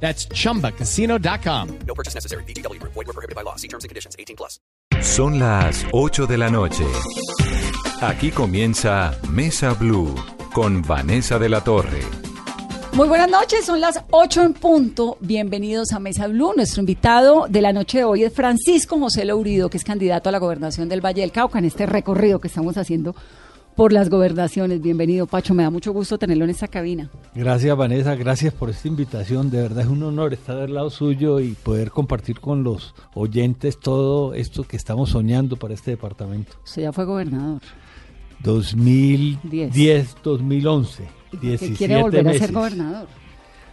That's chumbacasino.com. No purchase necessary. BGW. Void were prohibited by law. See terms and conditions. 18 plus. Son las 8 de la noche. Aquí comienza Mesa Blue con Vanessa de la Torre. Muy buenas noches, son las 8 en punto. Bienvenidos a Mesa Blue. Nuestro invitado de la noche de hoy es Francisco José Laurido, que es candidato a la gobernación del Valle del Cauca en este recorrido que estamos haciendo por las gobernaciones. Bienvenido, Pacho. Me da mucho gusto tenerlo en esta cabina. Gracias, Vanessa. Gracias por esta invitación. De verdad es un honor estar al lado suyo y poder compartir con los oyentes todo esto que estamos soñando para este departamento. Usted ya fue gobernador. 2010, 2011. ¿Qué quiere volver a ser gobernador?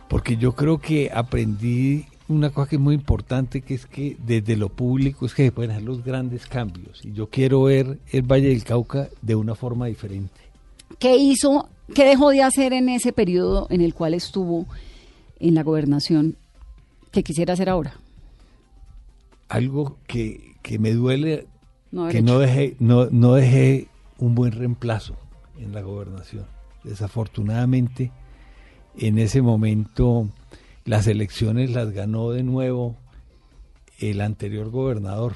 Porque yo creo que aprendí una cosa que es muy importante, que es que desde lo público es que se pueden hacer los grandes cambios. Y yo quiero ver el Valle del Cauca de una forma diferente. ¿Qué hizo, qué dejó de hacer en ese periodo en el cual estuvo en la gobernación que quisiera hacer ahora? Algo que, que me duele, No que hecho. no dejé, no, no dejé un buen reemplazo en la gobernación. Desafortunadamente, en ese momento las elecciones las ganó de nuevo el anterior gobernador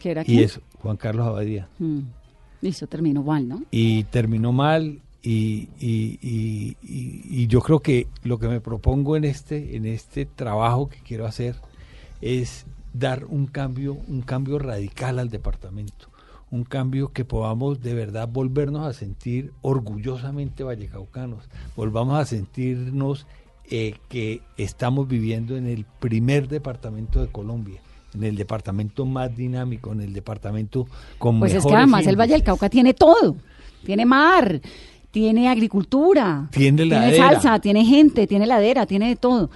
¿Qué era y quién? es Juan Carlos Abadía. Mm. Listo, terminó mal, ¿no? y terminó mal y, y- y- y- y yo creo que lo que me propongo en este en este trabajo que quiero hacer es dar un cambio un cambio radical al departamento un cambio que podamos de verdad volvernos a sentir orgullosamente vallecaucanos volvamos a sentirnos eh, que estamos viviendo en el primer departamento de Colombia en el departamento más dinámico en el departamento con Pues es que además el Valle del. Cauca tiene todo. Tiene mar, tiene agricultura, Tiene tiene salsa, tiene gente, tiene ladera, tiene de todo.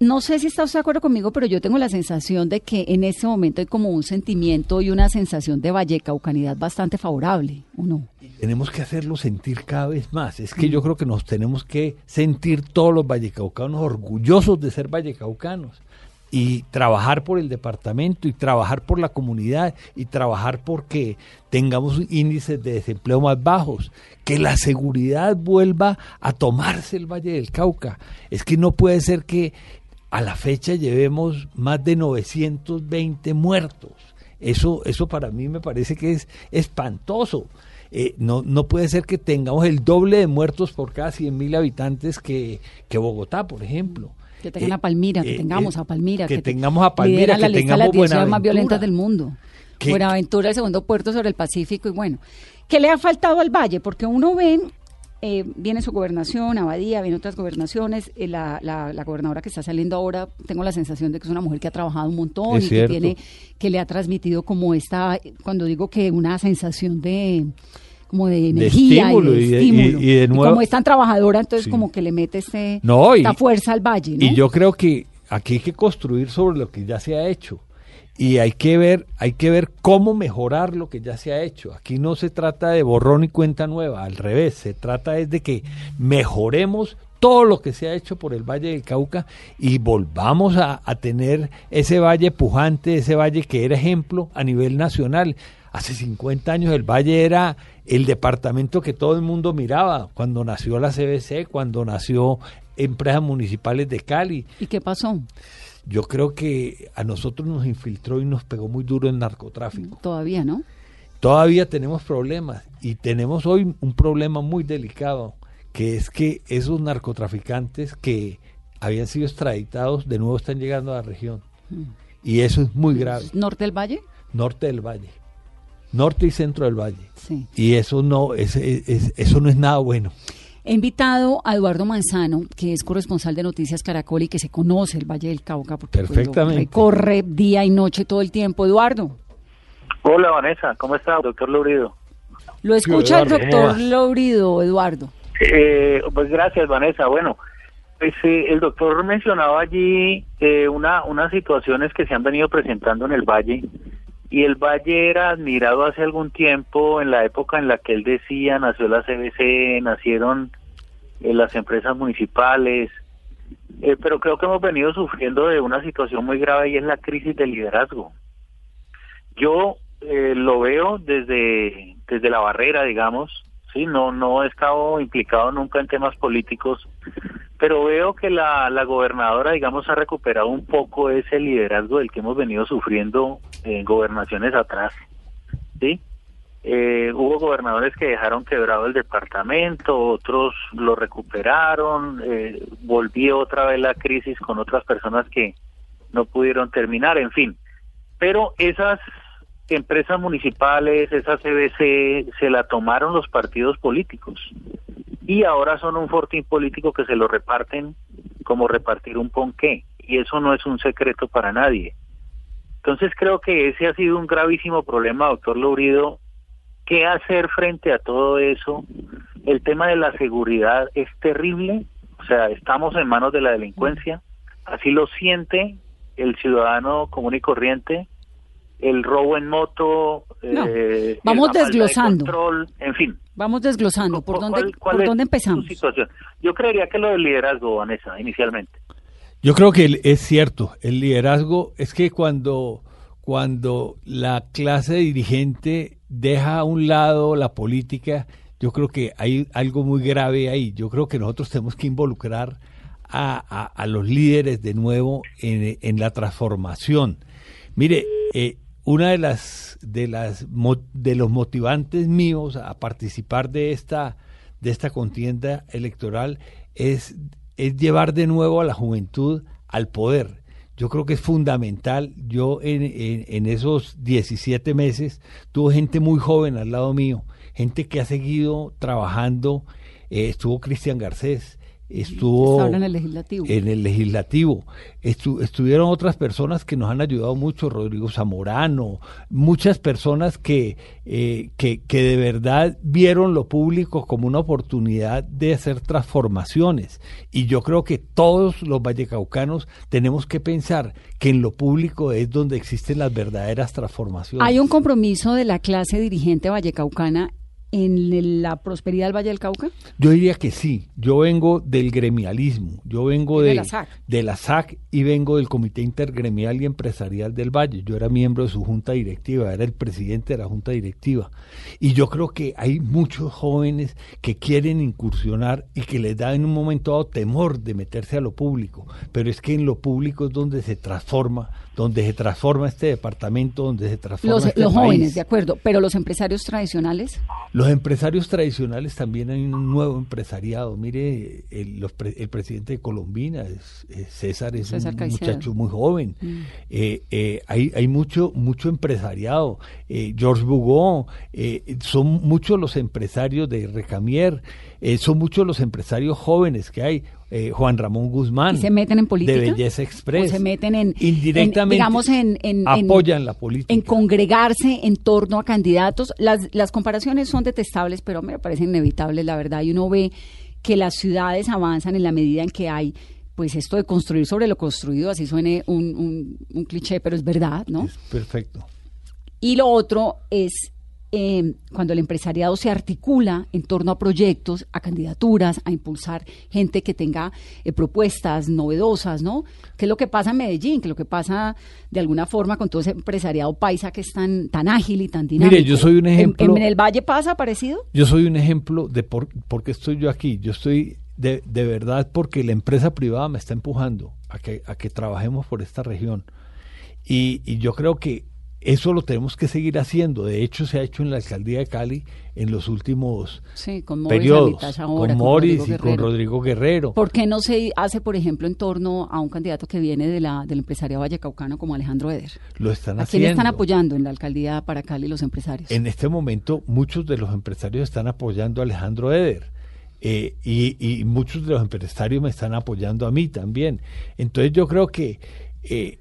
No sé si está usted de acuerdo conmigo, pero yo tengo la sensación de que en ese momento hay como un sentimiento y una sensación de vallecaucanidad bastante favorable, ¿o no? tenemos que hacerlo sentir cada vez más. Es que yo creo que nos tenemos que sentir todos los vallecaucanos orgullosos de ser vallecaucanos y trabajar por el departamento y trabajar por la comunidad y trabajar porque tengamos índices de desempleo más bajos, que la seguridad vuelva a tomarse el Valle del Cauca. Es que no puede ser que a la fecha llevemos más de 920 muertos. Eso, eso para mí me parece que es espantoso. Eh, no, no puede ser que tengamos el doble de muertos por cada 100 mil habitantes que, que Bogotá, por ejemplo. Que tengan Eh, a Palmira, que eh, tengamos eh, a Palmira. Que, te- tengamos a Palmira, lideran que la lista de las 10 ciudades más violentas del mundo. Que- Buenaventura, el segundo puerto sobre el Pacífico y bueno. ¿Qué le ha faltado al Valle? Porque uno ve, eh, viene su gobernación, Abadía, viene otras gobernaciones, eh, la, la, la gobernadora que está saliendo ahora, tengo la sensación de que es una mujer que ha trabajado un montón Es y que tiene, que le ha transmitido como esta, cuando digo que una sensación de como de energía estímulo y de estímulo. y- y de nuevo- como es tan trabajadora, entonces Sí. como que le mete este, No, esta fuerza al Valle, ¿no? Y yo creo que aquí hay que construir sobre lo que ya se ha hecho. Y hay que ver, hay que ver cómo mejorar lo que ya se ha hecho. Aquí no se trata de borrón y cuenta nueva, al revés, se trata es de que mejoremos todo lo que se ha hecho por el Valle del Cauca y volvamos a, a tener ese valle pujante, ese valle que era ejemplo a nivel nacional. Hace 50 años el valle era el departamento que todo el mundo miraba, cuando nació la CBC, cuando nació empresas municipales de Cali. ¿Y qué pasó? Yo creo que a nosotros nos infiltró y nos pegó muy duro el narcotráfico. Todavía, ¿no? Todavía tenemos problemas y tenemos hoy un problema muy delicado, que es que esos narcotraficantes que habían sido extraditados de nuevo están llegando a la región. Y eso es muy grave. ¿Norte del Valle? Norte del valle. Norte y centro del valle. Sí. Y eso no, es- eso no es nada bueno. He invitado a Eduardo Manzano, que es corresponsal de Noticias Caracol y que se conoce el Valle del Cauca, porque pues, Perfectamente. recorre día y noche todo el tiempo. Eduardo, Hola Vanessa, ¿cómo está, doctor Lourido? lo escucha el Eduardo, ¿cómo doctor vas? Laurido, Eduardo. Eh, pues gracias Vanessa. Bueno, Pues eh, el doctor mencionaba allí eh, una, unas situaciones que se han venido presentando en el Valle y el Valle era admirado hace algún tiempo en la época en la que él decía nació la CBC, nacieron eh, las empresas municipales, eh, pero creo que hemos venido sufriendo de una situación muy grave y es la crisis de liderazgo. Yo eh, lo veo desde desde la barrera, digamos, sí, no no he estado implicado nunca en temas políticos, pero veo que la, la gobernadora, digamos, ha recuperado un poco ese liderazgo del que hemos venido sufriendo en gobernaciones atrás, sí. Eh, hubo gobernadores que dejaron quebrado el departamento, otros lo recuperaron, eh, volvió otra vez la crisis con otras personas que no pudieron terminar, en fin. Pero esas empresas municipales, esa CBC, se la tomaron los partidos políticos y ahora son un fortín político que se lo reparten como repartir un ponqué y eso no es un secreto para nadie. Entonces creo que ese ha sido un gravísimo problema, doctor Lourido. ¿Qué hacer frente a todo eso? El tema de la seguridad es terrible, o sea, estamos en manos de la delincuencia, así lo siente el ciudadano común y corriente, el robo en moto, No, eh, vamos de desglosando. control, en fin. Vamos desglosando. ¿Por ¿Cuál- dónde, cuál por dónde empezamos? situación? Yo creería que lo del liderazgo, Vanessa, inicialmente. Yo creo que es cierto, el liderazgo es que cuando, cuando la clase dirigente deja a un lado la política, yo creo que hay algo muy grave ahí. Yo creo que nosotros tenemos que involucrar a, a- a los líderes de nuevo en, en la transformación. Mire, eh, una de las de las de los motivantes míos a participar de esta de esta contienda electoral es es llevar de nuevo a la juventud al poder. Yo creo que es fundamental. Yo en, en- en esos 17 meses tuve gente muy joven al lado mío, gente que ha seguido trabajando. Eh, estuvo Cristian Garcés, estuvo en el legislativo. en el legislativo. Estu- estuvieron otras personas que nos han ayudado mucho, Rodrigo Zamorano, muchas personas que, eh, que, que de verdad vieron lo público como una oportunidad de hacer transformaciones. Y yo creo que todos los vallecaucanos tenemos que pensar que en lo público es donde existen las verdaderas transformaciones. ¿Hay un compromiso de la clase dirigente vallecaucana en la prosperidad del Valle del Cauca? Yo diría que sí. Yo vengo del gremialismo, yo vengo De de, la SAC. de la SAC y vengo del Comité Intergremial y Empresarial del Valle. Yo era miembro de su junta directiva, era el presidente de la junta directiva. Y yo creo que hay muchos jóvenes que quieren incursionar y que les da en un momento dado temor de meterse a lo público. Pero es que en lo público es donde se transforma, donde se transforma este departamento, donde se transforma Los, este los país. jóvenes, de acuerdo, pero los empresarios tradicionales. Los empresarios tradicionales también hay un nuevo empresariado. Mire, el, los pre- el presidente de Colombina, es, es César, es César un Caicedo. muchacho muy joven. Mm. Eh, eh, hay, hay mucho, mucho empresariado. Eh, George Bugó, eh, son muchos los empresarios de Recamier, son muchos los empresarios jóvenes que hay. Eh, Juan Ramón Guzmán. ¿Y se meten en política? De Belleza Express. ¿O se meten en- Indirectamente. en, digamos, en- apoyan la política. En congregarse en torno a candidatos. Las, las comparaciones son detestables, pero me parecen inevitables, la verdad. Y uno ve que las ciudades avanzan en la medida en que hay, pues esto de construir sobre lo construido, así suene un, un- un cliché, pero es verdad, ¿no? Es perfecto. Y lo otro es eh, cuando el empresariado se articula en torno a proyectos, a candidaturas, a impulsar gente que tenga eh, propuestas novedosas, ¿no? ¿Qué es lo que pasa en Medellín? ¿Qué es lo que pasa de alguna forma con todo ese empresariado paisa que es tan, tan ágil y tan dinámico? yo soy un ¿En- ejemplo- ¿En, el Valle pasa parecido? Yo soy un ejemplo de por, por qué estoy yo aquí. Yo estoy de, de verdad porque la empresa privada me está empujando a que, a que trabajemos por esta región. Y, y yo creo que eso lo tenemos que seguir haciendo. De hecho, se ha hecho en la alcaldía de Cali en los últimos Sí, con Morris periodos. Ahora, con Morris y con. Rodrigo Guerrero. ¿Por qué no se hace, por ejemplo, en torno a un candidato que viene de la, del empresariado vallecaucano como Alejandro Eder? Lo están ¿A quién haciendo. están apoyando en la alcaldía para Cali los empresarios? En este momento, muchos de los empresarios están apoyando a Alejandro Eder. eh, y, y muchos de los empresarios me están apoyando a mí también. Entonces yo creo que eh,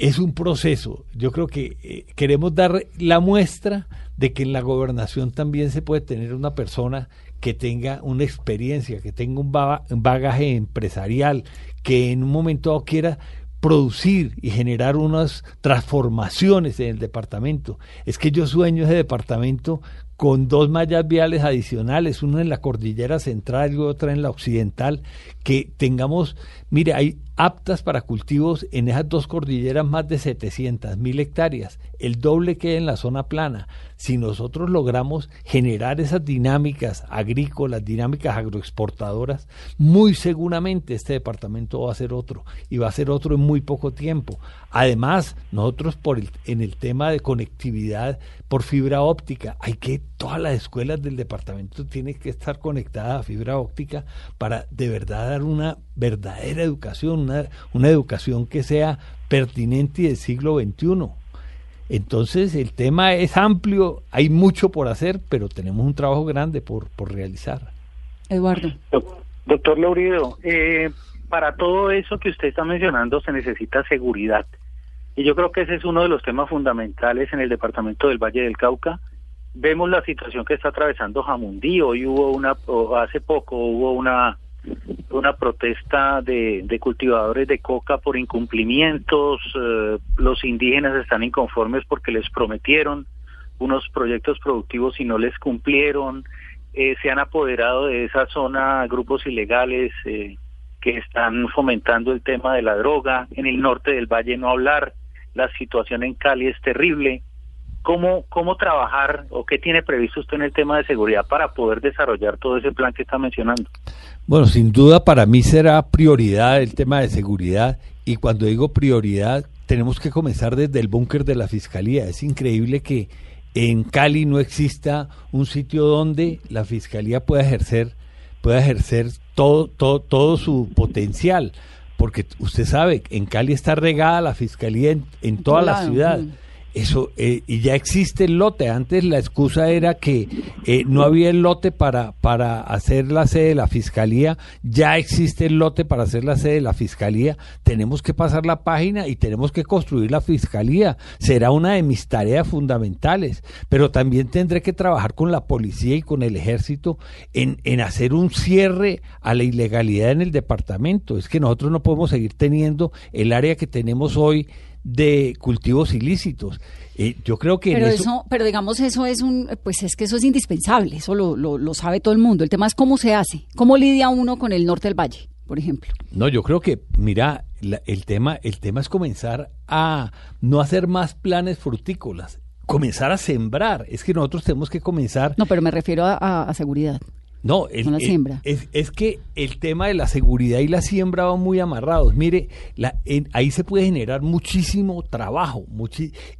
es un proceso. Yo creo que eh, queremos dar la muestra de que en la gobernación también se puede tener una persona que tenga una experiencia, que tenga un, un bagaje empresarial, que en un momento dado quiera producir y generar unas transformaciones en el departamento. Es que yo sueño ese departamento con dos mallas viales adicionales, una en la cordillera central y otra en la occidental, que tengamos, mire, hay aptas para cultivos en esas dos cordilleras más de 700 mil hectáreas, el doble que en la zona plana. Si nosotros logramos generar esas dinámicas agrícolas, dinámicas agroexportadoras, muy seguramente este departamento va a ser otro y va a ser otro en muy poco tiempo. Además, nosotros por el, en el tema de conectividad por fibra óptica, hay que todas las escuelas del departamento tienen que estar conectadas a fibra óptica para de verdad dar una verdadera educación, una, educación que sea pertinente y del siglo XXI. Entonces el tema es amplio, hay mucho por hacer, pero tenemos un trabajo grande por, por realizar. Eduardo. Doctor Laurido, eh, para todo eso que usted está mencionando se necesita seguridad. Y yo creo que ese es uno de los temas fundamentales en el departamento del Valle del Cauca. Vemos la situación que está atravesando Jamundí. Hoy hubo una, hace poco hubo una una protesta de, cultivadores de coca por incumplimientos, eh, los indígenas están inconformes porque les prometieron unos proyectos productivos y no les cumplieron, eh, se han apoderado de esa zona grupos ilegales eh, que están fomentando el tema de la droga, en el norte del valle no hablar, la situación en Cali es terrible, ¿Cómo, ¿Cómo trabajar o qué tiene previsto usted en el tema de seguridad para poder desarrollar todo ese plan que está mencionando? Bueno, sin duda para mí será prioridad el tema de seguridad y cuando digo prioridad tenemos que comenzar desde el búnker de la Fiscalía. Es increíble que en Cali no exista un sitio donde la Fiscalía pueda ejercer, pueda ejercer todo, todo, todo su potencial. Porque usted sabe, en Cali está regada la Fiscalía en, toda la ciudad. Eso, eh, y ya existe el lote. Antes la excusa era que eh, no había el lote para, para hacer la sede de la fiscalía. Ya existe el lote para hacer la sede de la fiscalía. Tenemos que pasar la página y tenemos que construir la fiscalía. Será una de mis tareas fundamentales. Pero también tendré que trabajar con la policía y con el ejército en, en hacer un cierre a la ilegalidad en el departamento. Es que nosotros no podemos seguir teniendo el área que tenemos hoy de cultivos ilícitos. Eh, yo creo que pero eso, pero digamos eso es un, pues es que eso es indispensable, eso lo, lo, sabe todo el mundo. El tema es cómo se hace, cómo lidia uno con el norte del valle, por ejemplo. No, yo creo que, mira, el tema, el tema es comenzar a no hacer más planes frutícolas, comenzar a sembrar. Es que nosotros tenemos que comenzar. No, pero me refiero a seguridad. No, la siembra. Es, que el tema de la seguridad y la siembra van muy amarrados. Mire, la, ahí se puede generar muchísimo trabajo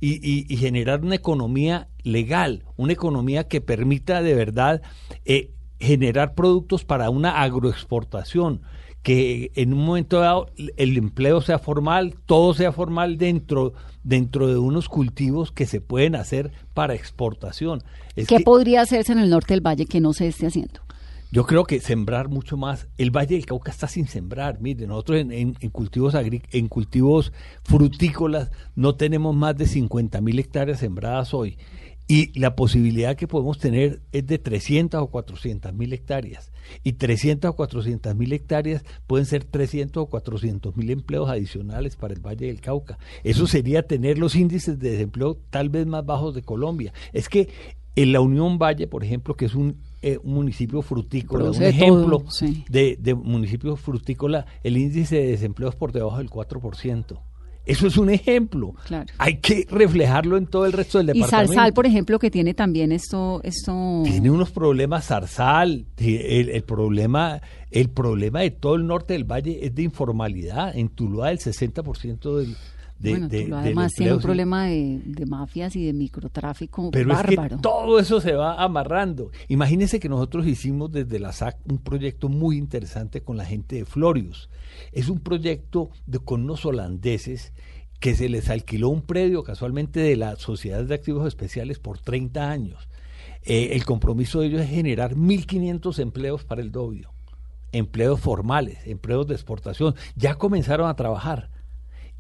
y, generar una economía legal, una economía que permita de verdad eh, generar productos para una agroexportación, que en un momento dado el empleo sea formal, todo sea formal dentro, dentro de unos cultivos que se pueden hacer para exportación. ¿Qué podría hacerse en el norte del valle que no se esté haciendo? Yo creo que sembrar mucho más. El Valle del Cauca está sin sembrar. Mire, nosotros en, cultivos en cultivos frutícolas no tenemos más de 50 mil hectáreas sembradas hoy. Y la posibilidad que podemos tener es de 300 o 400 mil hectáreas. Y 300 o 400 mil hectáreas pueden ser 300 o 400 mil empleos adicionales para el Valle del Cauca. Eso sería tener los índices de desempleo tal vez más bajos de Colombia. Es que en la Unión Valle, por ejemplo, que es un, eh, municipio frutícola, un ejemplo de, de, municipio frutícola, el índice de desempleo es por debajo del 4%. Eso es un ejemplo. Hay que reflejarlo en todo el resto del departamento. Y Zarzal, por ejemplo, que tiene también esto, esto... Tiene unos problemas Zarzal. El, el, problema, el problema de todo el norte del valle es de informalidad. En Tuluá el 60% del, bueno, además tiene un problema de, mafias y de microtráfico Pero bárbaro. Es que todo eso se va amarrando. Imagínense que nosotros hicimos desde la SAC un proyecto muy interesante con la gente de Florius. Es un proyecto de, con unos holandeses que se les alquiló un predio casualmente de la Sociedad de Activos Especiales por 30 años. Eh, el compromiso de ellos es generar 1.500 empleos para el Dobio, empleos formales, empleos de exportación. Ya comenzaron a trabajar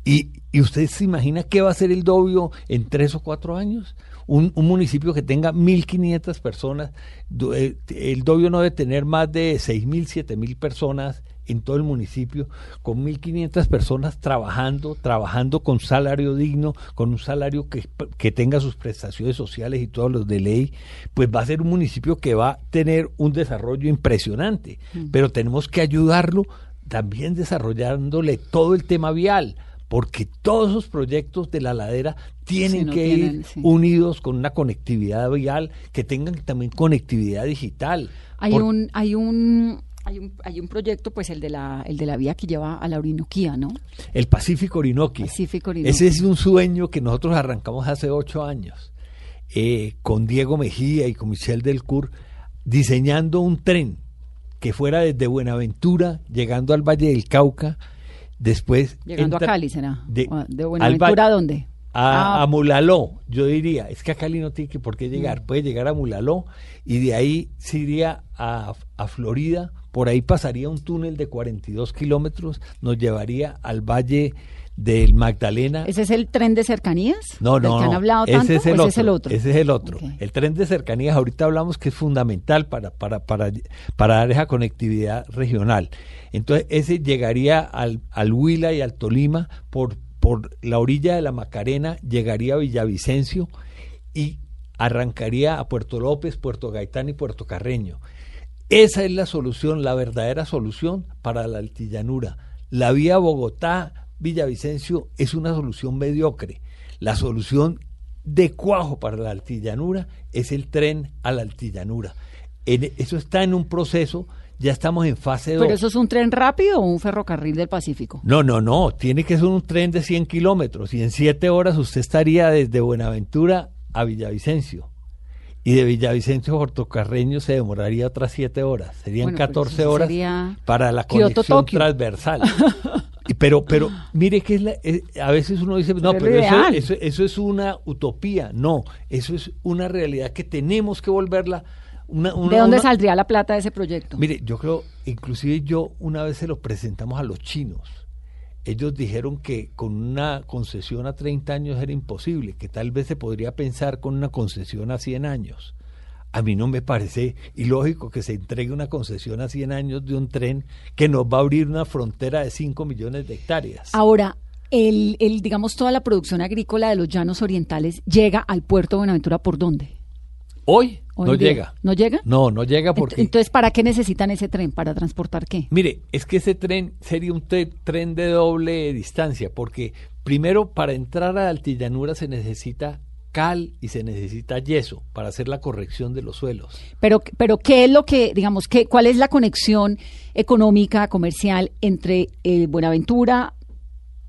¿Y, y usted se imagina qué va a hacer el Dobio en tres o cuatro años? Un, un municipio que tenga 1.500 personas, eh, el Dobio no debe tener más de 6.000, 7.000 personas en todo el municipio, con 1.500 personas trabajando, trabajando con salario digno, con un salario que, que tenga sus prestaciones sociales y todos los de ley, pues va a ser un municipio que va a tener un desarrollo impresionante, pero tenemos que ayudarlo también desarrollándole todo el tema vial, porque todos esos proyectos de la ladera tienen Sí, no que tienen, ir sí. unidos con una conectividad vial, que tengan también conectividad digital. Hay Por- un, hay un, hay un, hay un proyecto, pues el de la, el de la vía que lleva a la Orinoquía, ¿no? El Pacífico Orinoqui. Pacífico Orinoquia. Ese es un sueño que nosotros arrancamos hace ocho años, eh, con Diego Mejía y con Michel Delcourt, diseñando un tren que fuera desde Buenaventura, llegando al Valle del Cauca, después... Llegando entra- a Cali, ¿será? de- ¿O ¿De Buenaventura a dónde? A, Ah. a Mulaló, yo diría, es que a Cali no tiene que por qué Mm. llegar, puede llegar a Mulaló y de ahí se iría a, a Florida, por ahí pasaría un túnel de 42 kilómetros, nos llevaría al Valle del Magdalena. ¿Ese es el tren de cercanías? No, del no, que han no. ese es el o otro. ese es el otro? Ese es el otro. El tren de cercanías, ahorita hablamos que es fundamental para, para, para, para dar esa conectividad regional. Entonces, ese llegaría al, al Huila y al Tolima por, por la orilla de la Macarena, llegaría a Villavicencio y arrancaría a Puerto López, Puerto Gaitán y Puerto Carreño. Esa es la solución, la verdadera solución para la altillanura. La vía Bogotá-Villavicencio es una solución mediocre. La solución de cuajo para la altillanura es el tren a la altillanura. Eso está en un proceso, ya estamos en fase 2. ¿Pero eso es un tren rápido o un ferrocarril del Pacífico? No, no, no, tiene que ser un tren de 100 kilómetros y en 7 horas usted estaría desde Buenaventura a Villavicencio. Y de Villavicencio a Puerto Carreño se demoraría otras 7 horas. Serían Bueno, pero 14 eso horas sería para la Kioto, conexión Tokio. transversal. Pero, pero, mire que es la- eh, a veces uno dice, no, Pero eso, eso, eso es una utopía. No, eso es una realidad que tenemos que volverla. Una, una- ¿De dónde una- saldría la plata de ese proyecto? Mire, yo creo, inclusive yo una vez se lo presentamos a los chinos. Ellos dijeron que con una concesión a 30 años era imposible, que tal vez se podría pensar con una concesión a 100 años. A mí no me parece ilógico que se entregue una concesión a 100 años de un tren que nos va a abrir una frontera de 5 millones de hectáreas. Ahora, el, el, digamos, toda la producción agrícola de los llanos orientales llega al puerto de Buenaventura por dónde? Hoy, Hoy no día. llega. ¿No llega? No, no llega porque... Entonces, ¿para qué necesitan ese tren? ¿Para transportar qué? Mire, es que ese tren sería un tren de doble distancia, porque primero para entrar a la altillanura se necesita cal y se necesita yeso para hacer la corrección de los suelos. Pero, pero ¿qué es lo que, digamos, qué, cuál es la conexión económica, comercial entre eh, Buenaventura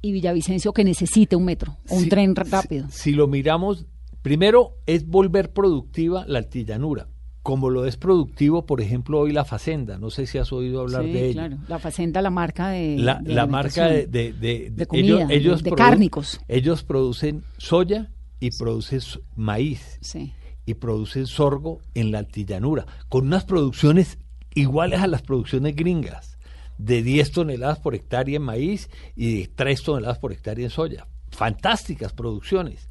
y Villavicencio que necesite un metro o un Si- tren rápido? Si, lo miramos, primero es volver productiva la altillanura, como lo es productivo, por ejemplo, hoy la Facenda. No sé si has oído hablar Sí, de ello. claro. La facenda, la marca de la, de la marca de, de, de- De comida, de- cárnicos. Ellos producen soya y producen s- maíz Sí. y producen sorgo en la altillanura, con unas producciones iguales a las producciones gringas, de 10 toneladas por hectárea en maíz y de 3 toneladas por hectárea en soya. Fantásticas producciones.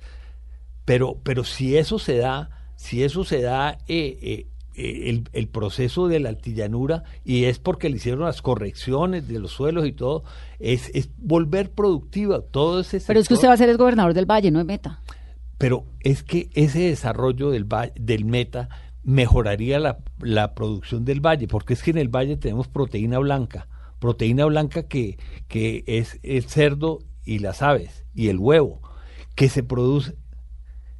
Pero, pero si eso se da, si eso se da eh, eh, eh, el, el proceso de la altillanura y es porque le hicieron las correcciones de los suelos y todo, es, es volver productiva todo ese Pero es que usted va a ser el gobernador del Valle, no de Meta. Pero es que ese desarrollo del, del meta mejoraría la, la producción del valle, porque es que en el valle tenemos proteína blanca, proteína blanca que, que es el cerdo y las aves y el huevo, que se produce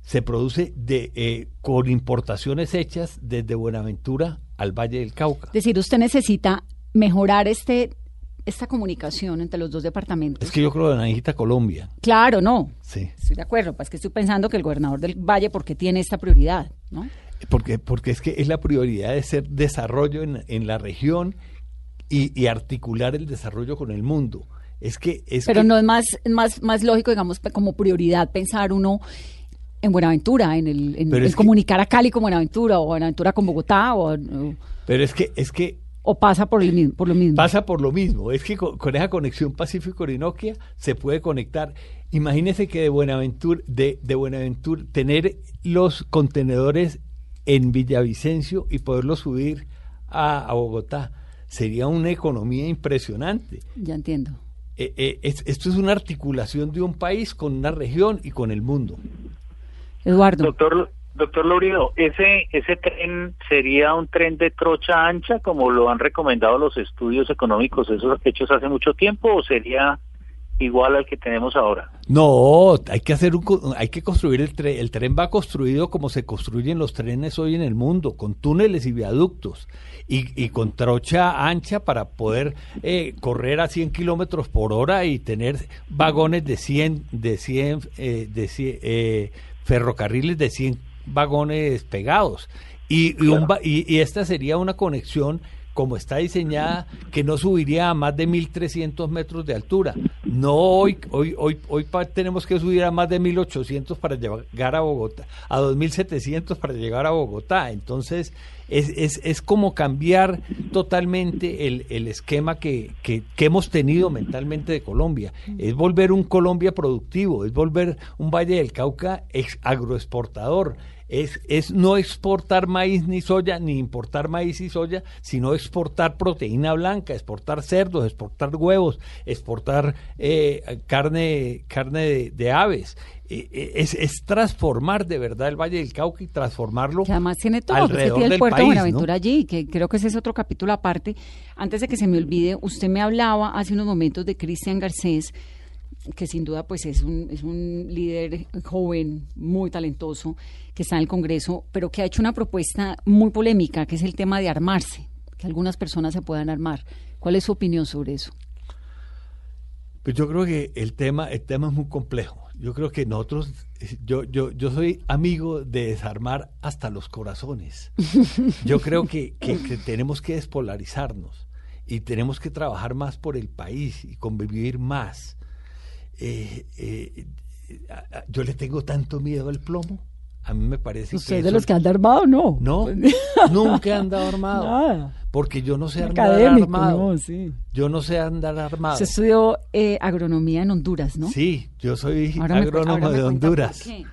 se produce de, eh, con importaciones hechas desde Buenaventura al Valle del Cauca. Es decir, usted necesita mejorar este esta comunicación entre los dos departamentos. Es que yo creo que necesita Colombia. Claro, no. Sí. Estoy de acuerdo, pues que estoy pensando que el gobernador del Valle, porque tiene esta prioridad, ¿no? Porque, porque es que es la prioridad de ser desarrollo en, en la región y, y articular el desarrollo con el mundo. Es que es Pero que- no es más, más, más lógico, digamos, como prioridad pensar uno en Buenaventura, en, el, en, Pero en es que- comunicar a Cali con Buenaventura o Buenaventura con Bogotá o, o- pero es que es que o pasa por, el, mismo- por lo mismo? Pasa por lo mismo, es que con, con esa conexión Pacífico-Orinoquia se puede conectar. Imagínese que de Buenaventura, de, de Buenaventura, tener los contenedores en Villavicencio y poderlos subir a, a Bogotá, sería una economía impresionante. Ya entiendo. Eh, eh, es- esto es una articulación de un país con una región y con el mundo. Eduardo. Doctor, doctor Lourido, ¿ese, ¿ese tren sería un tren de trocha ancha como lo han recomendado los estudios económicos esos hechos hace mucho tiempo o sería igual al que tenemos ahora? No, hay que hacer un, hay que construir el tren. El tren va construido como se construyen los trenes hoy en el mundo, con túneles y viaductos y, y con trocha ancha para poder eh, correr a 100 kilómetros por hora y tener vagones de 100, de 100, eh, de 100, eh, ferrocarriles de 100 vagones pegados. Y, y un y- y esta sería una conexión como está diseñada, que no subiría a más de 1.300 metros de altura. No hoy, hoy, hoy, hoy tenemos que subir a más de 1.800 para llegar a Bogotá, a 2.700 para llegar a Bogotá. Entonces, es, es, es como cambiar totalmente el, el esquema que, que, que hemos tenido mentalmente de Colombia. Es volver un Colombia productivo, es volver un Valle del Cauca ex- agroexportador es, es no exportar maíz ni soya, ni importar maíz y soya, sino exportar proteína blanca, exportar cerdos, exportar huevos, exportar eh, carne, carne de, de aves. Eh, eh, es, es transformar de verdad el Valle del Cauca y transformarlo Que además tiene todo, alrededor tiene el del puerto de país, Buenaventura ¿no? allí, que creo que ese es otro capítulo aparte. Antes de que se me olvide, usted me hablaba hace unos momentos de Cristian Garcés, que sin duda pues es un, es un líder joven, muy talentoso, que está en el Congreso, pero que ha hecho una propuesta muy polémica, que es el tema de armarse, que algunas personas se puedan armar. ¿Cuál es su opinión sobre eso? Pues yo creo que el tema, el tema es muy complejo. Yo creo que nosotros, yo, yo, yo soy amigo de desarmar hasta los corazones. Yo creo que, que- que tenemos que despolarizarnos y tenemos que trabajar más por el país y convivir más. Eh, eh, yo le tengo tanto miedo al plomo. A mí me parece ¿Usted que de eso- los que anda armado no? no, nunca he andado armado. Nada. Porque yo no sé andar armado. no, sí. Yo no sé andar armado. Usted estudió eh, agronomía en Honduras, ¿no? Sí, yo soy Ahora me cu- agrónomo ahora de Honduras. ¿Por qué?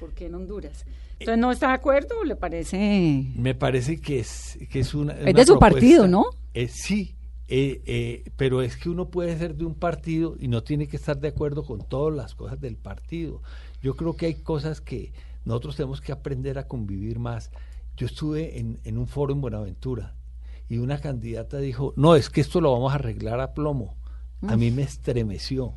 ¿Por qué en Honduras? Entonces, ¿no está de acuerdo o le parece...? Me parece que es, que es una. Es una de su propuesta. partido, ¿no? Eh, sí, eh, eh, pero es que uno puede ser de un partido y no tiene que estar de acuerdo con todas las cosas del partido. Yo creo que hay cosas que nosotros tenemos que aprender a convivir más. Yo estuve en, un foro en Buenaventura y una candidata dijo, no, es que esto lo vamos a arreglar a plomo. A mí me estremeció.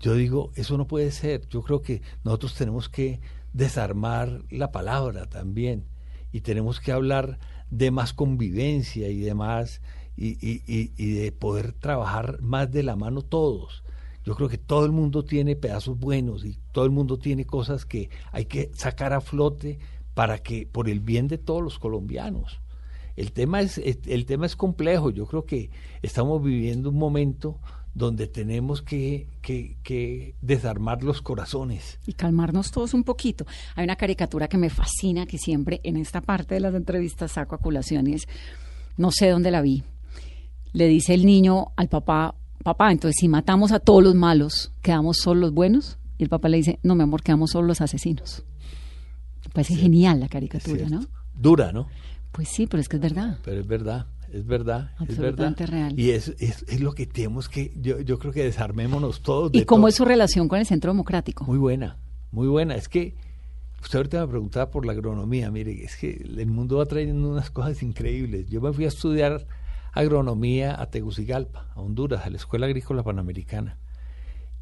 Yo digo, eso no puede ser. Yo creo que nosotros tenemos que desarmar la palabra también y tenemos que hablar de más convivencia y de más y, y- y- de poder trabajar más de la mano todos. Yo creo que todo el mundo tiene pedazos buenos y todo el mundo tiene cosas que hay que sacar a flote para que por el bien de todos los colombianos. El tema es el tema es complejo. Yo creo que estamos viviendo un momento donde tenemos que, que- que desarmar los corazones. y calmarnos todos un poquito. Hay una caricatura que me fascina, que siempre en esta parte de las entrevistas saco a no sé dónde la vi. Le dice el niño al papá, papá, entonces si matamos a todos los malos, ¿quedamos solo los buenos? Y el papá le dice, no, mi amor, quedamos solo los asesinos. Me parece genial la Es caricatura, ¿no? Dura, ¿no? Pues sí, pero es que es verdad. Pero es verdad, es verdad, es verdad. Absolutamente real. Y es, es, es lo que tenemos que, yo, yo creo que desarmémonos todos. ¿Y de cómo todo. es su relación con el Centro Democrático? Muy buena, muy buena. Es que usted ahorita me preguntaba por la agronomía. Mire, es que el mundo va trayendo unas cosas increíbles. Yo me fui a estudiar agronomía a Tegucigalpa, a Honduras, a la Escuela Agrícola Panamericana.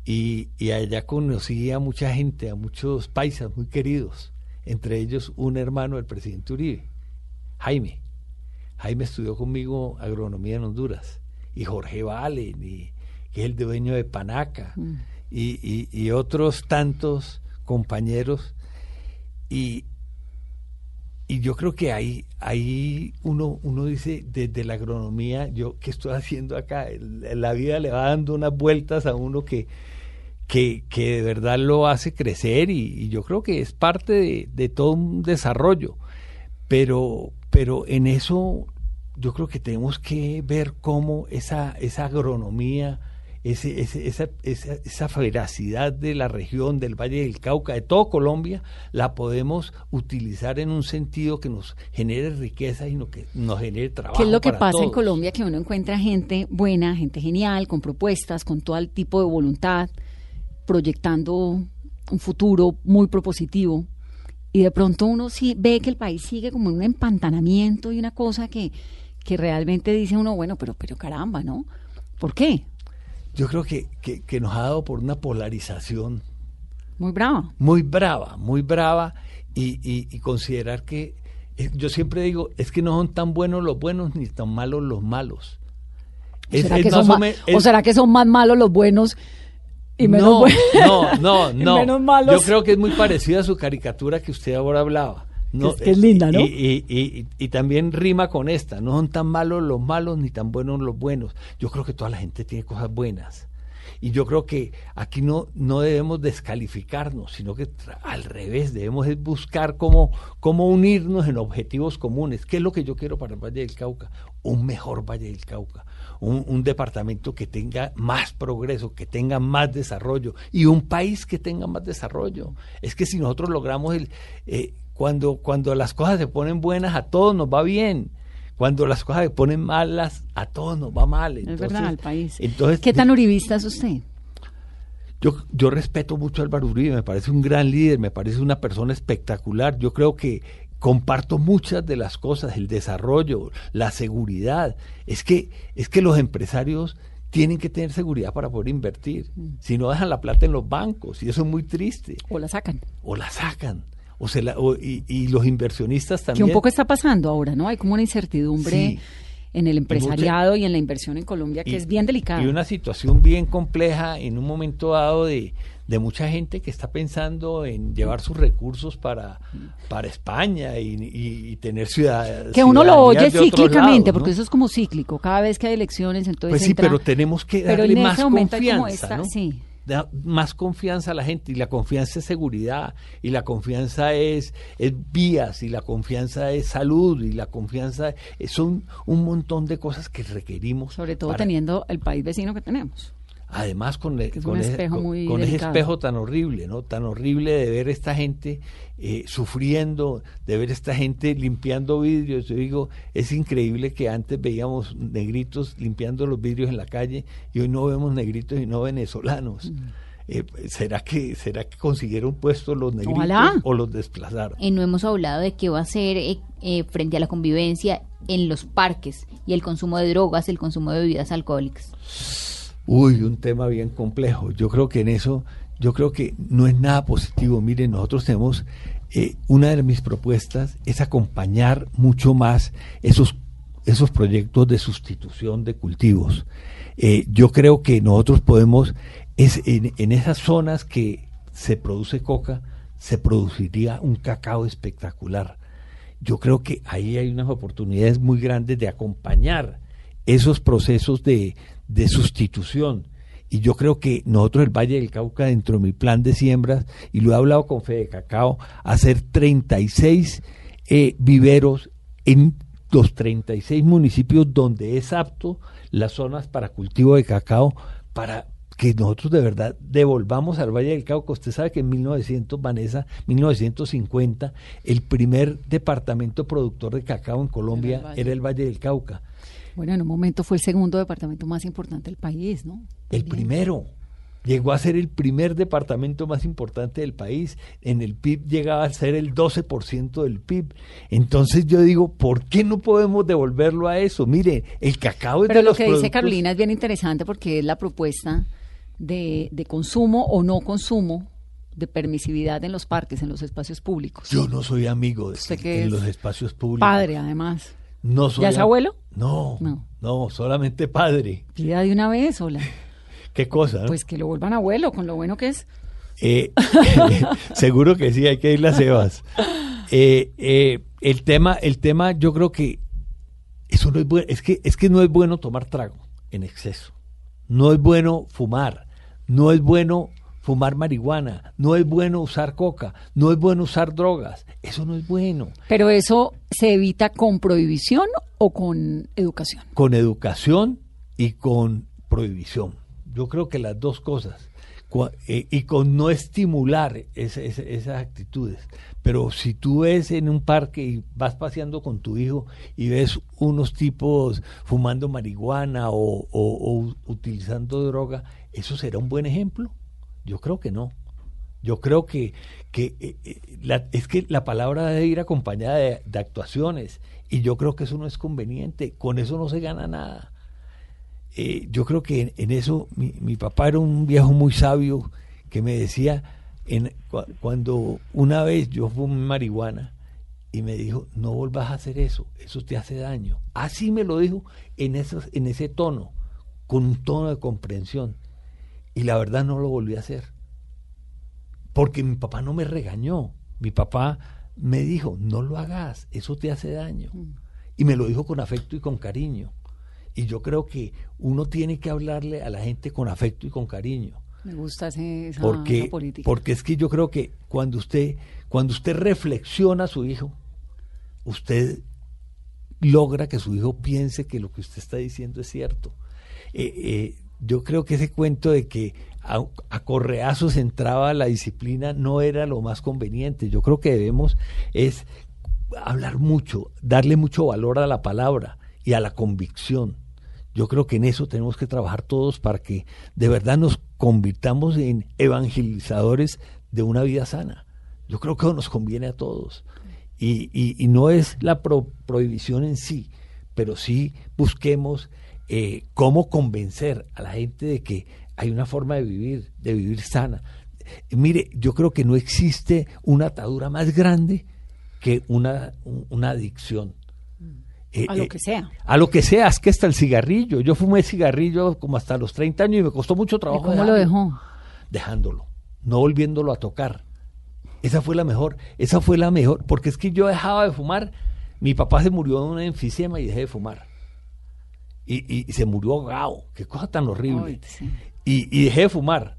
Y, y allá conocí a mucha gente, a muchos paisas muy queridos, entre ellos un hermano del presidente Uribe, Jaime. Jaime estudió conmigo agronomía en Honduras. Y Jorge Valen, y, que es el dueño de Panaca, y, y- y otros tantos compañeros. Y, y yo creo que ahí, ahí uno, uno dice, desde la agronomía, yo qué estoy haciendo acá, la vida le va dando unas vueltas a uno que, que, que de verdad lo hace crecer y, y yo creo que es parte de, de todo un desarrollo. Pero, pero en eso yo creo que tenemos que ver cómo esa, esa agronomía, ese, ese- esa, esa, esa veracidad de la región, del Valle del Cauca, de todo Colombia, la podemos utilizar en un sentido que nos genere riqueza y no que nos genere trabajo. ¿Qué es lo que pasa en. Colombia? Que uno encuentra gente buena, gente genial, con propuestas, con todo el tipo de voluntad, proyectando un futuro muy propositivo. Y de pronto uno sí ve que el país sigue como en un empantanamiento y una cosa que, que realmente dice uno, bueno, pero, pero caramba, ¿no? ¿Por qué? Yo creo que, que, que nos ha dado por una polarización Muy brava. muy brava, muy brava y, y- y considerar que, eh, yo siempre digo, es que no son tan buenos los buenos ni tan malos los malos. ¿O Es- será, es que son o ma- men- o es- será que son más malos los buenos y menos no, buenos? no, no, y no. menos malos. Yo creo que es muy parecida a su caricatura que usted ahora hablaba. No, Que es- que es linda, ¿no? Y, y- y- y también rima con esta. No son tan malos los malos ni tan buenos los buenos. Yo creo que toda la gente tiene cosas buenas. Y yo creo que aquí no, no debemos descalificarnos, sino que al revés, debemos buscar cómo, cómo unirnos en objetivos comunes. ¿Qué es lo que yo quiero para el Valle del Cauca? Un mejor Valle del Cauca. Un, un departamento que tenga más progreso, que tenga más desarrollo y un país que tenga más desarrollo. Es que si nosotros logramos el... eh, cuando, cuando las cosas se ponen buenas, a todos nos va bien. Cuando las cosas se ponen malas, a todos nos va mal. es Entonces, verdad, el país. Entonces, ¿Qué tan uribista es usted? yo, yo respeto mucho a Álvaro Uribe, me parece un gran líder, me parece una persona espectacular. Yo creo que comparto muchas de las cosas, el desarrollo, la seguridad. Es que, es que los empresarios tienen que tener seguridad para poder invertir. Si no dejan la plata en los bancos, y eso es muy triste, ¿O la sacan? o la sacan. O se la, o- y, y los inversionistas Que también. un poco está pasando ahora, ¿no? Hay como una incertidumbre Sí. en el empresariado y en la inversión en Colombia que Y- es bien delicada. Y una situación bien compleja en un momento dado de, de mucha gente que está pensando en llevar sus recursos para, para España y, y- y tener ciudad, que uno lo oye cíclicamente, lados, porque ¿no? eso es como cíclico. Cada vez que hay elecciones, entonces. Pues sí, entra- pero tenemos que pero darle en más como confianza, esta- ¿no? sí. Da más confianza a la gente y la confianza es seguridad y la confianza es, es vías y la confianza es salud y la confianza es- son un montón de cosas que requerimos. Sobre todo para- teniendo el país vecino que tenemos. Además con, le- Que es con un ese, espejo con- muy con ese espejo tan horrible, ¿no? Tan horrible de ver esta gente eh, sufriendo, de ver esta gente limpiando vidrios. Yo digo, es increíble que antes veíamos negritos limpiando los vidrios en la calle y hoy no vemos negritos y no venezolanos. Mm. Eh, ¿será, que, ¿Será que consiguieron puestos los negritos Ojalá. o los desplazaron? Y no hemos hablado de qué va a hacer eh, eh, frente a la convivencia en los parques y el consumo de drogas, el consumo de bebidas alcohólicas. Uy, un tema bien complejo. Yo creo que en eso, yo creo que no es nada positivo. Miren, nosotros tenemos, eh, una de mis propuestas es acompañar mucho más esos, esos proyectos de sustitución de cultivos. Eh, yo creo que nosotros podemos, es, en, en esas zonas que se produce coca, se produciría un cacao espectacular. Yo creo que ahí hay unas oportunidades muy grandes de acompañar esos procesos de, de sustitución. Y yo creo que nosotros, el Valle del Cauca, dentro de mi plan de siembras, y lo he hablado con Fede Cacao, hacer 36 eh, viveros en los 36 municipios donde es apto las zonas para cultivo de cacao, para que nosotros de verdad devolvamos al Valle del Cauca. Usted sabe que en 1900, Vanessa, 1950, el primer departamento productor de cacao en Colombia Valle. era el Valle del Cauca. Bueno, en un momento fue el segundo departamento más importante del país, ¿no? El primero. Llegó a ser el primer departamento más importante del país. En el PIB llegaba a ser el 12% del PIB. Entonces yo digo, ¿por qué no podemos devolverlo a eso? Mire, el cacao es Pero de lo los que dice Carolina es bien interesante porque es la propuesta de, de consumo o no consumo de permisividad en los parques, en los espacios públicos. Yo no soy amigo de ¿Usted que en los espacios públicos. Padre, además. No soy ¿Ya es abuelo? No, No. no, solamente padre. Pida de una vez, hola. ¿Qué cosa? no? Pues que lo vuelvan abuelo, con lo bueno que es. Eh, seguro que sí, hay que ir a Sebas. Eh, eh, el tema, el tema, yo creo que eso no es bueno, es que, es que no es bueno tomar trago en exceso. No es bueno fumar. No es bueno fumar marihuana, no es bueno usar coca, no es bueno usar drogas, eso no es bueno. Pero eso se evita con prohibición o con educación. Con educación y con prohibición. Yo creo que las dos cosas. Eh, y con no estimular esas actitudes. Pero si tú ves en un parque y vas paseando con tu hijo y ves unos tipos fumando marihuana o, o- o utilizando droga, ¿eso será un buen ejemplo? Yo creo que no. Yo creo que, que eh, eh, la- es que la palabra debe ir acompañada de, actuaciones y yo creo que eso no es conveniente. Con eso no se gana nada. Eh, yo creo que en, eso mi, papá era un viejo muy sabio que me decía cuando una vez yo fumé marihuana y me dijo no vuelvas a hacer eso, eso te hace daño. Así me lo dijo en, esos, en ese tono, con un tono de comprensión. Y la verdad no lo volví a hacer. Porque mi papá no me regañó. Mi papá me dijo, no lo hagas, eso te hace daño. Y me lo dijo con afecto y con cariño. Y yo creo que uno tiene que hablarle a la gente con afecto y con cariño. Me gusta ese, esa, Porque, esa política. porque es que yo creo que cuando usted, cuando usted reflexiona a su hijo, usted logra que su hijo piense que lo que usted está diciendo es cierto. Eh, eh, yo creo que ese cuento de que a, a correazos entraba la disciplina no era lo más conveniente. Yo creo que debemos es hablar mucho, darle mucho valor a la palabra y a la convicción. Yo creo que en eso tenemos que trabajar todos para que de verdad nos convirtamos en evangelizadores de una vida sana. Yo creo que eso nos conviene a todos. Y, y- y no es la pro- prohibición en sí, pero sí busquemos eh, cómo convencer a la gente de que hay una forma de vivir, de vivir sana. Eh, mire, yo creo que no existe una atadura más grande que una, un- una adicción. Eh, A lo eh, que sea. A lo que sea, es que hasta el cigarrillo. Yo fumé cigarrillo como hasta los 30 años y me costó mucho ¿Y trabajo. cómo lo dejó? Dejándolo, no volviéndolo a tocar. Esa fue la mejor, esa fue la mejor, porque es que yo dejaba de fumar. Mi papá se murió de un enfisema y dejé de fumar. Y, y- y se murió ahogado, qué cosa tan horrible. Ay, sí. Y, y dejé de fumar.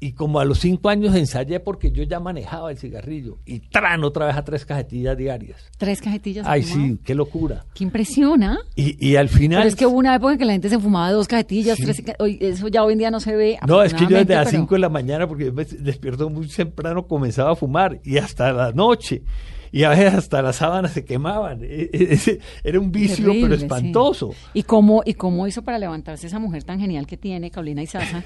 Y como a los cinco años ensayé porque yo ya manejaba el cigarrillo. Y tran otra vez a tres cajetillas diarias. Tres cajetillas. Ay, sí, qué locura. Qué impresión, ¿ah? Y, y al final... Pero es que hubo una época en que la gente se fumaba dos cajetillas, Sí. tres, eso ya hoy en día no se ve. No, es que yo desde las pero- 5 de la mañana, porque yo me despierto muy temprano, comenzaba a fumar y hasta la noche. Y a veces hasta las sábanas se quemaban. E- e- Era un vicio, Terrible, pero sí. espantoso. ¿Y cómo, ¿Y cómo hizo para levantarse esa mujer tan genial que tiene, Carolina Izaza,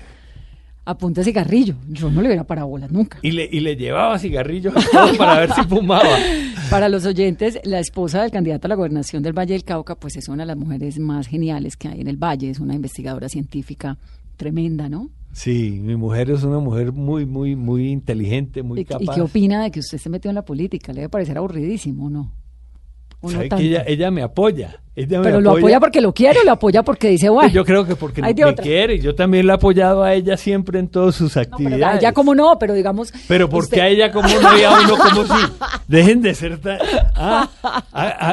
a punta de cigarrillo? Yo no le hubiera parabolas nunca. Y le, y le llevaba cigarrillos a para ver si fumaba. Para los oyentes, la esposa del candidato a la gobernación del Valle del Cauca, pues es una de las mujeres más geniales que hay en el Valle, es una investigadora científica tremenda, ¿no? Sí, mi mujer es una mujer muy, muy, muy inteligente, muy ¿Y, y capaz. qué opina de que usted se metió en la política? ¿Le debe parecer aburridísimo o no? ¿O no ella, ella me apoya. Ella me ¿Pero lo apoya porque lo quiere o lo apoya porque dice, bueno? Yo creo que porque me otra. quiere. Yo también la he apoyado a ella siempre en todas sus No, pero actividades. a ella como no, pero digamos... Pero ¿por qué usted- a ella como no y a uno como sí? Dejen de ser tan... Ah,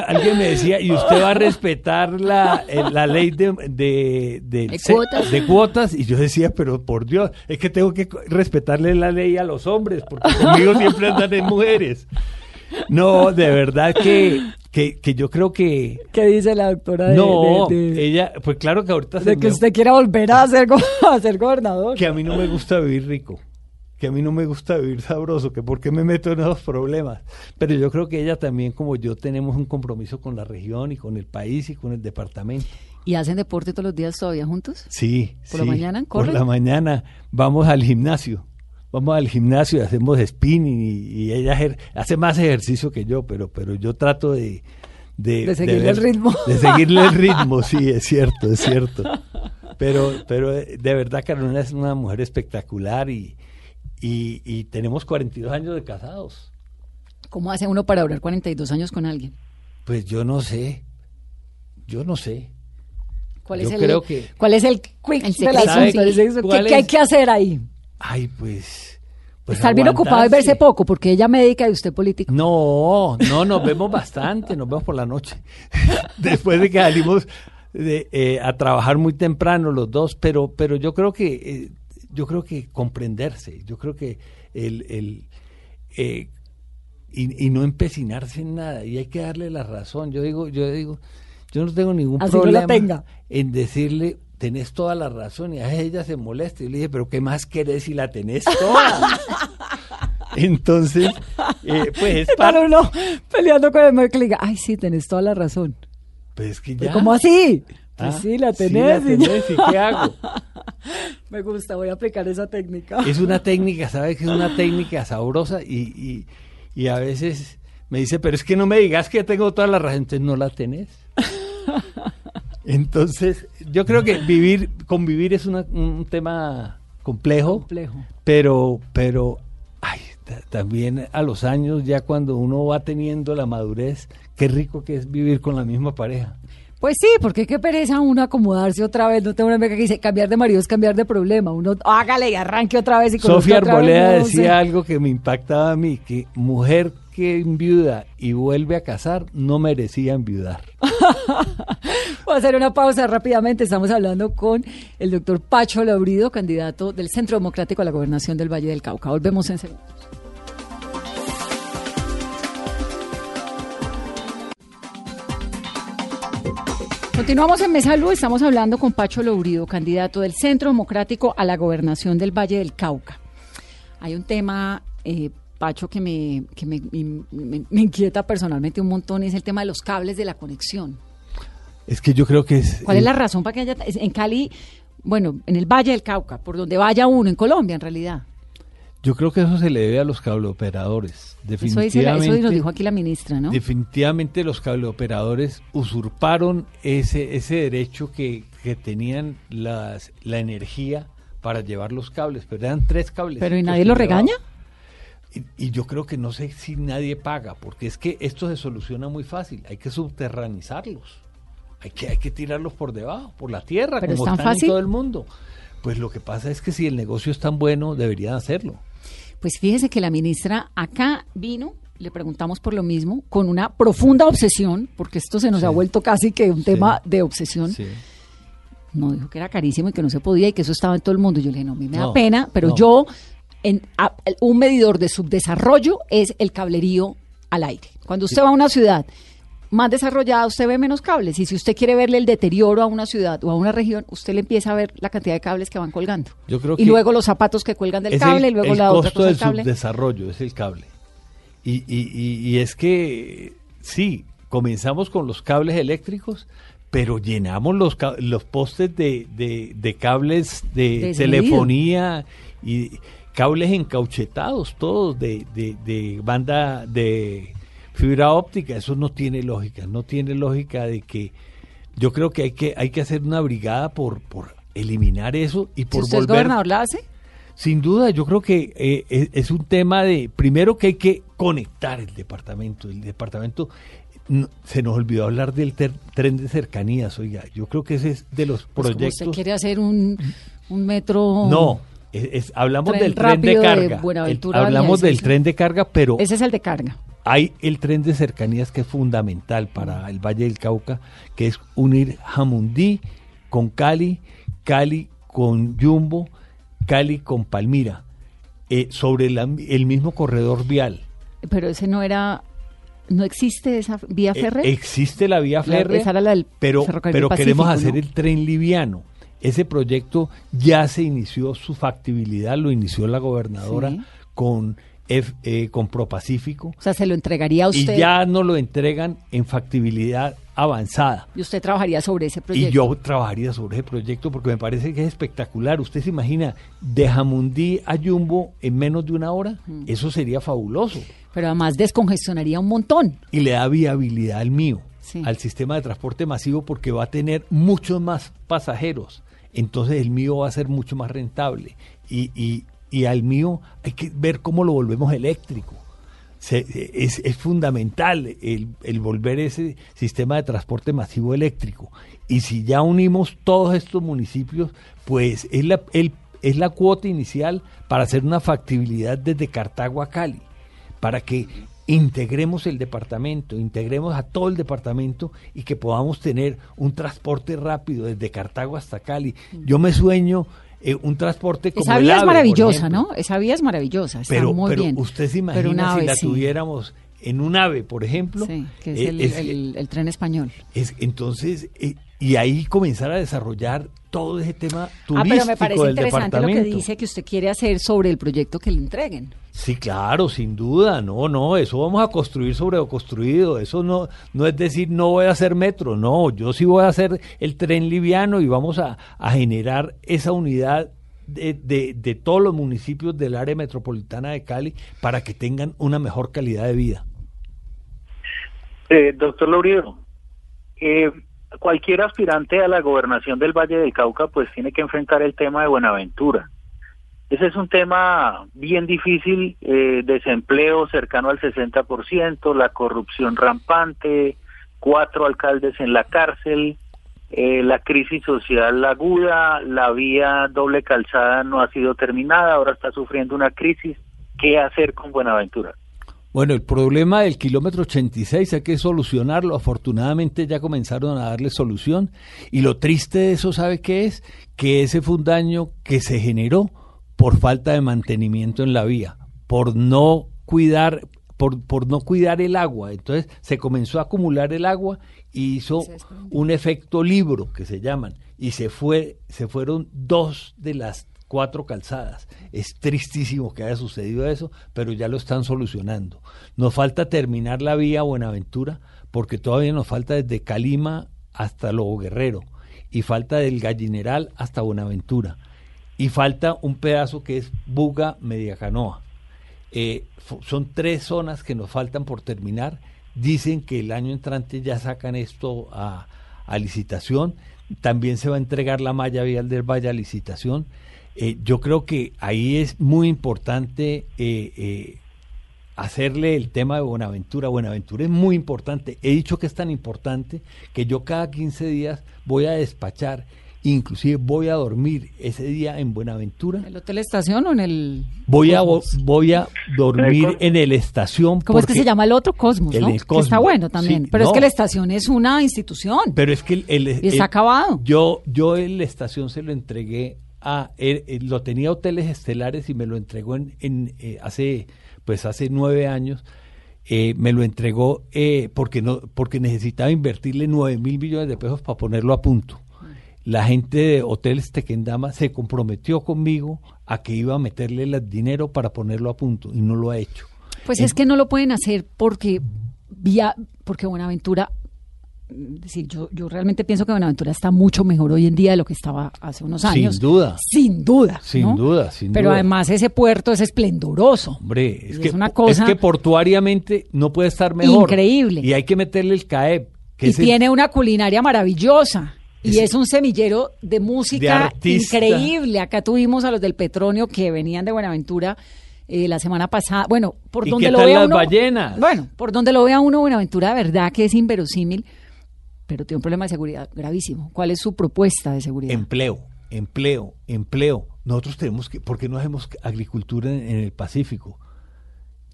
alguien me decía, ¿y usted va a respetar la, eh, la ley de, de, De cuotas. de cuotas? Y yo decía, pero por Dios, es que tengo que respetarle la ley a los hombres, porque conmigo siempre andan en mujeres. No, de verdad que, que, que yo creo que... ¿Qué dice la doctora de, No, de- de- ella, pues claro que ahorita se de que me- usted quiera volver a ser, go- a ser gobernador? que a mí no me gusta vivir rico, que a mí no me gusta vivir sabroso, que por qué me meto en esos problemas. Pero yo creo que ella también, como yo, tenemos un compromiso con la región y con el país y con el departamento. ¿Y hacen deporte todos los días todavía juntos? Sí, ¿Por la mañana Por corren? la mañana vamos al gimnasio. Vamos al gimnasio y hacemos spinning y, y ella hace más ejercicio que yo, pero, pero yo trato de... De seguirle el ritmo. De seguirle el ritmo, sí, es cierto, es cierto. Pero, pero eh, de verdad Carolina es una mujer espectacular y, y, y tenemos 42 años de casados. ¿Cómo hace uno para durar 42 años con alguien? Pues yo no sé, yo no sé. ¿Cuál Yo es el, creo que- ¿cuál es el quick El. ¿Qué, hay que hacer ahí? Ay, pues... pues Estar bien ocupado y verse poco, porque ella médica y usted político. No, no, nos vemos bastante, nos vemos por la noche. Después de que salimos de, eh, a trabajar muy temprano los dos, pero, pero yo creo que eh, yo creo que comprenderse, yo creo que el, el eh, y, y no empecinarse en nada, y hay que darle la razón. Yo digo, yo digo, yo no tengo ningún Así no la problema tenga. en decirle, tenés toda la razón, y a ella se molesta. Y le dije, pero ¿qué más querés si la tenés toda? Entonces, eh, pues es Para uno peleando con el le diga, ay, sí, tenés toda la razón. Pues es que Pues, ya. ¿Cómo así? Pues Ah, sí, la sí, tenés. la tenés, ¿y qué hago? Me gusta, voy a aplicar esa técnica. Es una técnica, ¿sabes? Que es una técnica sabrosa y, y, y a veces me dice, pero es que no me digas que tengo toda la razón, entonces no la tenés. Entonces, yo creo que vivir, convivir es una- un tema complejo, Complejo. pero, pero, ay, ta- también a los años, ya cuando uno va teniendo la madurez, qué rico que es vivir con la misma pareja. Pues sí, porque qué pereza uno acomodarse otra vez. No tengo una amiga que dice cambiar de marido es cambiar de problema. Uno hágale y arranque otra vez y Sofía vez, Arboleda no decía sé. algo que me impactaba a mí, que mujer que enviuda y vuelve a casar no merecía enviudar. Voy a hacer una pausa rápidamente. Estamos hablando con el doctor Pacho Laurido, candidato del Centro Democrático a la Gobernación del Valle del Cauca. Volvemos en segundos. Continuamos en Mesa Luz, estamos hablando con Pacho Laurido, candidato del Centro Democrático a la Gobernación del Valle del Cauca. Hay un tema, eh, Pacho, que, me, que me, me- me inquieta personalmente un montón, es el tema de los cables de la conexión. Es que yo creo que es... ¿Cuál es la razón para que haya en Cali, bueno, en el Valle del Cauca, por donde vaya uno, en Colombia en realidad? Yo creo que eso se le debe a los cableoperadores. Eso, dice la- Definitivamente, eso nos dijo aquí la ministra, ¿no? definitivamente los cableoperadores usurparon ese, ese derecho que, que tenían las, la energía para llevar los cables, pero eran tres cables. Pero ¿y nadie lo regaña? Y, y yo creo que no sé si nadie paga, porque es que esto se soluciona muy fácil. Hay que subterranizarlos. Hay que, hay que tirarlos por debajo, por la tierra, Pero como es tan están fácil. en todo el mundo. Pues lo que pasa es que si el negocio es tan bueno, deberían hacerlo. Pues fíjese que la ministra acá vino, le preguntamos por lo mismo, con una profunda obsesión, porque esto se nos Sí. ha vuelto casi que un Sí. tema de obsesión. Sí. No dijo que era carísimo y que no se podía y que eso estaba en todo el mundo. Yo le dije, no, a mí me da pena, pero no. yo, en, a- un medidor de subdesarrollo es el cablerío al aire. Cuando usted va a una ciudad más desarrollada, usted ve menos cables. Y si usted quiere verle el deterioro a una ciudad o a una región, usted le empieza a ver la cantidad de cables que van colgando. Yo creo y luego los zapatos que cuelgan del cable, el, y luego el la otra cosa del cable. subdesarrollo, es el cable. Y, y- y- y es que, sí, comenzamos con los cables eléctricos, pero llenamos los, los postes de, de- de cables de Desmedido. telefonía y cables encauchetados, todos de, de- de banda de fibra óptica. Eso no tiene lógica, no tiene lógica de que yo creo que hay que, hay que hacer una brigada por, por eliminar eso y Si por usted es volver gobernador, ¿la hace? sin duda, yo creo que eh, es, es un tema de, primero que hay que conectar el departamento. El departamento, no- se nos olvidó hablar del ter- tren de cercanías, oiga, yo creo que ese es de los Pues como proyectos. usted quiere hacer un, un metro... No, es- es- hablamos Tren del tren de carga. El- hablamos del tren de carga, pero Ese es el de carga. hay el tren de cercanías que es fundamental para el Valle del Cauca, que es unir Jamundí con Cali, Cali con Yumbo, Cali con Palmira, eh, sobre la- el mismo corredor vial. Pero ese no era... ¿No existe esa vía Eh, férrea? existe la vía La- férrea, esa era la del pero, queremos Pacífico, hacer ¿no? el tren liviano. Ese proyecto ya se inició su factibilidad, lo inició la gobernadora Sí. con, F- eh, con ProPacífico. O sea, se lo entregaría a usted y ya nos lo entregan en factibilidad avanzada. y usted trabajaría sobre ese proyecto. Y yo trabajaría sobre ese proyecto porque me parece que es espectacular. Usted se imagina de Jamundí a Jumbo en menos de una hora, eso sería fabuloso. Pero además descongestionaría un montón. Y le da viabilidad al mío, Sí. al sistema de transporte masivo, porque va a tener muchos más pasajeros. Entonces el mío va a ser mucho más rentable. Y, y, y al mío hay que ver cómo lo volvemos eléctrico. Es, es fundamental el, el volver ese sistema de transporte masivo eléctrico. Y si ya unimos todos estos municipios, pues es la, es la cuota inicial para hacer una factibilidad desde Cartago a Cali, para que integremos el departamento, integremos a todo el departamento y que podamos tener un transporte rápido desde Cartago hasta Cali. Yo me sueño eh, un transporte como Esa vía es AVE, maravillosa. ¿no? Esa vía es maravillosa, está Pero, muy pero bien. usted se Pero imagina una si la sí. tuviéramos en un AVE, por ejemplo. Sí, que es, eh, el, es- el- el tren español. es- entonces, eh, y ahí comenzar a desarrollar todo ese tema Ah, turístico pero me parece del interesante lo que dice que usted quiere hacer sobre el proyecto que le entreguen. Sí, claro, sin duda, no, no, eso vamos a construir sobre lo construido, eso no, no es decir no voy a hacer metro, no, yo sí voy a hacer el tren liviano y vamos a, a generar esa unidad de, de, de todos los municipios del área metropolitana de Cali para que tengan una mejor calidad de vida. Eh, doctor Laurido, eh, cualquier aspirante a la gobernación del Valle del Cauca pues tiene que enfrentar el tema de Buenaventura. Ese es un tema bien difícil, eh, desempleo cercano al 60%, la corrupción rampante, cuatro alcaldes en la cárcel, eh, la crisis social aguda, la vía doble calzada no ha sido terminada, ahora está sufriendo una crisis. ¿Qué hacer con Buenaventura? Bueno, el problema del kilómetro 86 hay que solucionarlo. Afortunadamente ya comenzaron a darle solución. Y lo triste de eso, ¿sabe qué es? Que ese fue un daño que se generó por falta de mantenimiento en la vía, por no cuidar, por, por no cuidar el agua. Entonces se comenzó a acumular el agua y hizo un efecto libro que se llaman. Y se fue, se fueron dos de las cuatro calzadas. Es tristísimo que haya sucedido eso, pero ya lo están solucionando. Nos falta terminar la vía Buenaventura, porque todavía nos falta desde Calima hasta Lobo Guerrero, y falta del Gallineral hasta Buenaventura, y falta un pedazo que es Buga Mediacanoa. Eh, son tres zonas que nos faltan por terminar. Dicen que el año entrante ya sacan esto a, a licitación. También se va a entregar la malla vial del Valle a licitación. Eh, yo creo que ahí es muy importante eh, eh, hacerle el tema de Buenaventura. Buenaventura es muy importante. He dicho que es tan importante que yo cada 15 días voy a despachar, inclusive voy a dormir ese día en Buenaventura. ¿En el hotel estación o en el Voy a, vo- Cosmos? voy a dormir Cosmos. en el estación. ¿Cómo es que se llama el otro? Cosmos, El Que está Cosmos. bueno también. Sí, pero es que la estación es una institución. Pero es que el, el- Y está el- acabado. Yo, yo en la estación se lo entregué a él, él lo tenía hoteles estelares y me lo entregó en, en, eh, hace pues hace nueve años. eh, me lo entregó eh, porque no porque necesitaba invertirle nueve mil millones de pesos para ponerlo a punto. La gente de Hoteles Tequendama se comprometió conmigo a que iba a meterle el dinero para ponerlo a punto y no lo ha hecho. Pues es que no lo pueden hacer porque vía, porque Buenaventura, decir, yo, yo realmente pienso que Buenaventura está mucho mejor hoy en día de lo que estaba hace unos Sin años. duda. Sin duda. Sin ¿no? duda, sin Pero duda. además ese puerto es esplendoroso. Hombre, es Y que, es una cosa- es que portuariamente no puede estar mejor. Increíble. Y hay que meterle el CAEP. Que y el- tiene una culinaria maravillosa. Y es un semillero de música De increíble. Acá tuvimos a los del Petronio que venían de Buenaventura eh, la semana pasada. Bueno, por ¿Y donde qué lo tal vea las uno. ballenas? Bueno, por donde lo vea uno, Buenaventura, de verdad que es inverosímil, pero tiene un problema de seguridad gravísimo. ¿Cuál es su propuesta de seguridad? Empleo, empleo, empleo. Nosotros tenemos que, ¿por qué no hacemos agricultura en, en el Pacífico?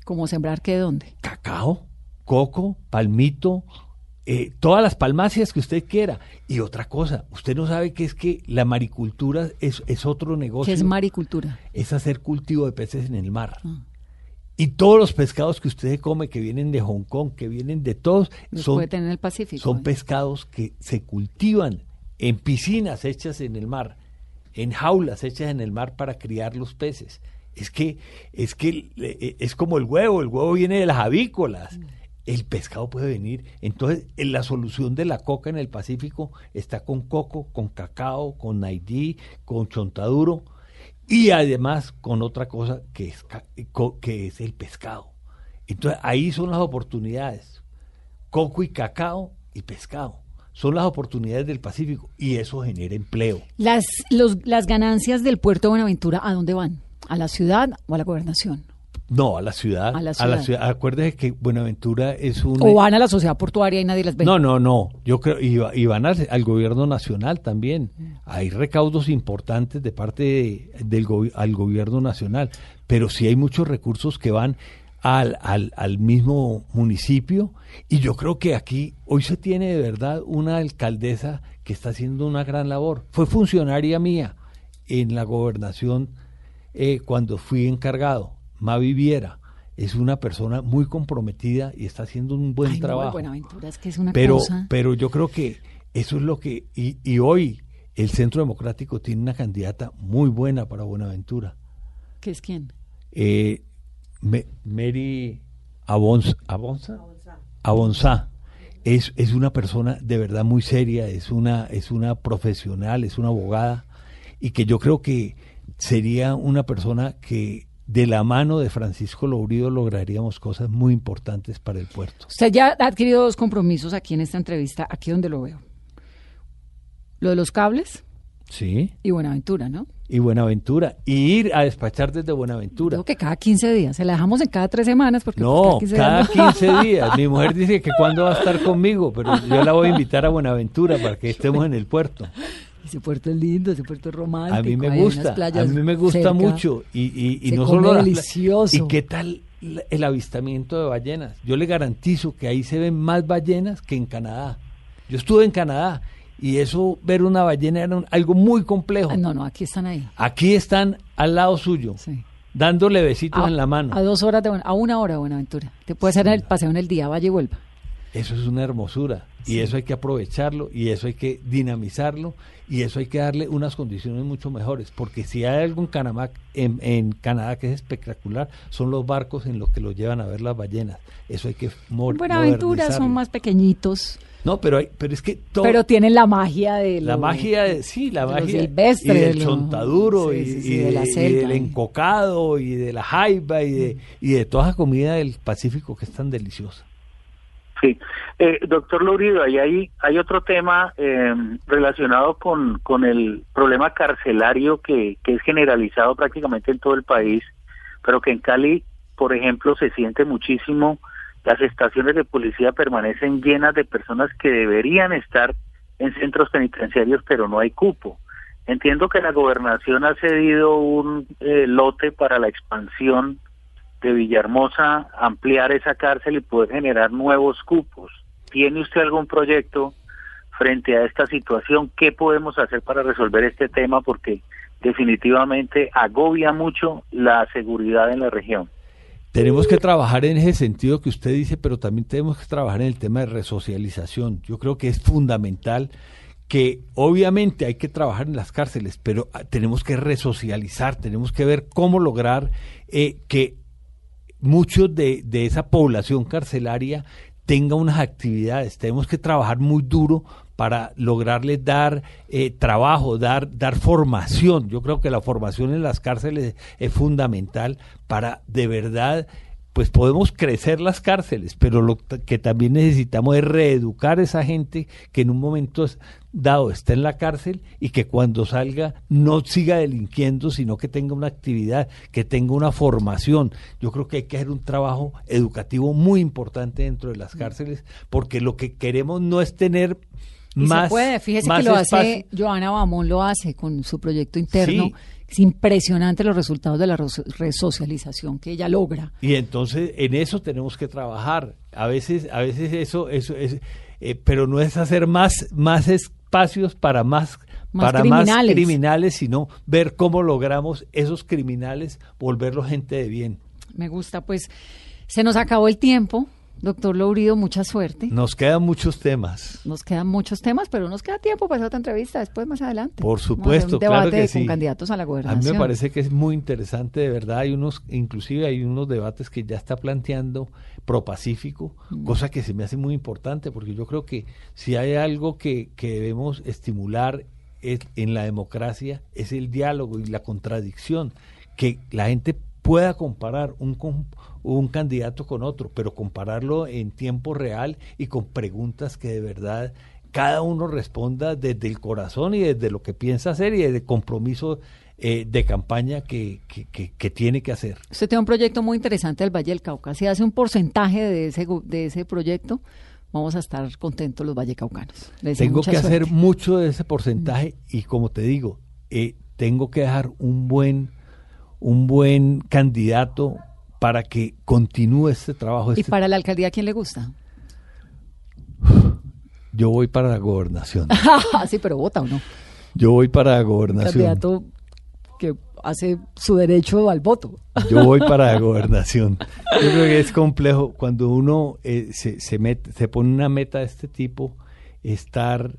¿Cómo sembrar qué dónde? Cacao, coco, palmito, eh, todas las palmacias que usted quiera. Y otra cosa, usted no sabe que es que la maricultura es, es otro negocio. ¿Qué es maricultura? es hacer cultivo de peces en el mar. Ah. Y todos los pescados que usted come, que vienen de Hong Kong, que vienen de todos, Los son, puede tener en el Pacífico. son ¿eh? pescados que se cultivan en piscinas hechas en el mar, en jaulas hechas en el mar para criar los peces. Es que es que eh, es como el huevo, el huevo viene de las avícolas. El pescado puede venir. Entonces, en la solución de la coca en el Pacífico está con coco, con cacao, con naidí, con chontaduro y además con otra cosa que es, co- que es el pescado. Entonces, ahí son las oportunidades coco y cacao y pescado. Son las oportunidades del Pacífico y eso genera empleo. Las, los, las ganancias del puerto de Buenaventura, ¿a dónde van? ¿A la ciudad o a la gobernación? No, a la ciudad. A la ciudad. Acuérdese que Buenaventura es un... ¿O van a la sociedad portuaria y nadie las ve? No, no, no. Yo creo y, va- y van al, al gobierno nacional también. Hay recaudos importantes de parte de- del al gobierno nacional, pero sí hay muchos recursos que van al, al, al mismo municipio y yo creo que aquí hoy se tiene de verdad una alcaldesa que está haciendo una gran labor. Fue funcionaria mía en la gobernación eh, cuando fui encargado. Mavi Viera es una persona muy comprometida y está haciendo un buen Ay, no, trabajo. Buenaventura, es que es una pero, cosa. pero yo creo que eso es lo que... Y, y hoy el Centro Democrático tiene una candidata muy buena para Buenaventura. ¿Qué es quién? Eh, Me- Mary Abons- Abonza, Abonza. Es, es una persona de verdad muy seria, es una, es una profesional, es una abogada, y que yo creo que sería una persona que de la mano de Francisco Lourido lograríamos cosas muy importantes para el puerto. Usted ya ha adquirido dos compromisos aquí en esta entrevista, aquí donde lo veo. Lo de los cables Sí. y Buenaventura, ¿no? Y Buenaventura. Y ir a despachar desde Buenaventura. Digo que cada 15 días. Se la dejamos en cada tres semanas porque No, pues, cada días 15 días. Mi mujer dice que cuándo va a estar conmigo, pero yo la voy a invitar a Buenaventura para que estemos en el puerto. Ese puerto es lindo, ese puerto es romántico. A mí me gusta, a mí me gusta cerca. mucho. Y, y, y no solo delicioso. ¿Y qué tal el avistamiento de ballenas? Yo le garantizo que ahí se ven más ballenas que en Canadá. Yo estuve en Canadá y eso, ver una ballena era un- algo muy complejo. Ah, No, no, aquí están ahí. Aquí están al lado suyo, Sí. dándole besitos A, en la mano. a dos horas de a una hora de Buenaventura. Te puede hacer el paseo en el día, vaya y vuelva. Eso es una hermosura y eso hay que aprovecharlo y eso hay que dinamizarlo y eso hay que darle unas condiciones mucho mejores porque si hay algo en Canadá, en, en Canadá que es espectacular son los barcos en los que los llevan a ver las ballenas. Eso hay que mor- En Buenaventura son más pequeñitos, No, pero hay, pero es que todo pero tienen la magia de la magia, de- sí, la de magia silvestre, y de del lo- chontaduro sí, y, sí, y de del encocado y de la jaiba y de, y de toda esa comida del Pacífico que es tan deliciosa. Sí, eh, doctor Lourido, ahí hay, hay otro tema eh, relacionado con, con el problema carcelario que, que es generalizado prácticamente en todo el país, pero que en Cali, por ejemplo, se siente muchísimo. Las estaciones de policía permanecen llenas de personas que deberían estar en centros penitenciarios, pero no hay cupo. Entiendo que la gobernación ha cedido un eh, lote para la expansión de Villahermosa, ampliar esa cárcel y poder generar nuevos cupos. ¿Tiene usted algún proyecto frente a esta situación? ¿Qué podemos hacer para resolver este tema? Porque definitivamente agobia mucho la seguridad en la región. Tenemos que trabajar en ese sentido que usted dice, pero también tenemos que trabajar en el tema de resocialización. Yo creo que es fundamental que obviamente hay que trabajar en las cárceles, pero ah, tenemos que resocializar, tenemos que ver cómo lograr eh, que muchos de, de esa población carcelaria tenga unas actividades. Tenemos que trabajar muy duro para lograrles dar eh, trabajo, dar, dar formación. Yo creo que la formación en las cárceles es fundamental para de verdad, pues podemos crecer las cárceles, pero lo que también necesitamos es reeducar a esa gente que en un momento dado está en la cárcel y que cuando salga no siga delinquiendo, sino que tenga una actividad, que tenga una formación. Yo creo que hay que hacer un trabajo educativo muy importante dentro de las cárceles, porque lo que queremos no es tener Y más. se puede, fíjese más que lo espacio. hace, Joana Bamón lo hace con su proyecto interno. Sí. Es impresionante los resultados de la res- resocialización que ella logra. Y entonces en eso tenemos que trabajar. A veces, a veces eso, eso es, eh, pero no es hacer más, más espacios para más, Más para criminales. más criminales, sino ver cómo logramos esos criminales volverlos gente de bien. Me gusta, pues se nos acabó el tiempo. Doctor Lourido, mucha suerte. Nos quedan muchos temas. Nos quedan muchos temas, pero nos queda tiempo para hacer otra entrevista después, más adelante. Por supuesto, un debate claro que con sí. candidatos a la A mí gobernación. me parece que es muy interesante, de verdad. Hay unos, inclusive hay unos debates que ya está planteando Propacífico, Mm. cosa que se me hace muy importante, porque yo creo que si hay algo que, que debemos estimular es- en la democracia es el diálogo y la contradicción, que la gente pueda comparar un, un candidato con otro, pero compararlo en tiempo real y con preguntas que de verdad cada uno responda desde el corazón y desde lo que piensa hacer y desde el compromiso eh, de campaña que, que- que- que tiene que hacer. Usted tiene un proyecto muy interesante del Valle del Cauca. Si hace un porcentaje de ese, de ese proyecto, vamos a estar contentos los vallecaucanos. Le deseo Tengo que hacer mucho de ese porcentaje y como te digo, eh, tengo que dejar un buen, un buen candidato para que continúe este trabajo. ¿Y este- para la alcaldía quién le gusta? Yo voy para la gobernación. sí, pero vota o no. Yo voy para la gobernación. Candidato que hace su derecho al voto. Yo voy para la gobernación. Yo creo que es complejo cuando uno eh, se, se, mete, se pone una meta de este tipo, estar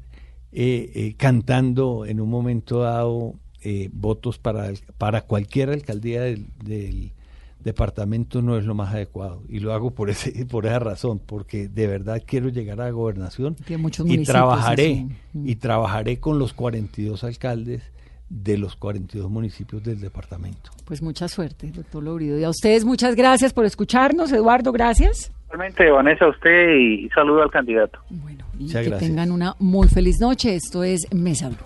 eh, eh, cantando en un momento dado eh, votos para, el- para cualquier alcaldía del, del departamento no es lo más adecuado. Y lo hago por, ese, por esa razón, porque de verdad quiero llegar a la gobernación y trabajaré, y trabajaré con los 42 alcaldes de los 42 municipios del departamento. Pues mucha suerte, doctor Lourido. Y a ustedes muchas gracias por escucharnos. Eduardo, gracias. Realmente, Vanessa, a usted y saludo al candidato. Bueno, y Muchas que gracias. tengan una muy feliz noche. Esto es Mesa Blue.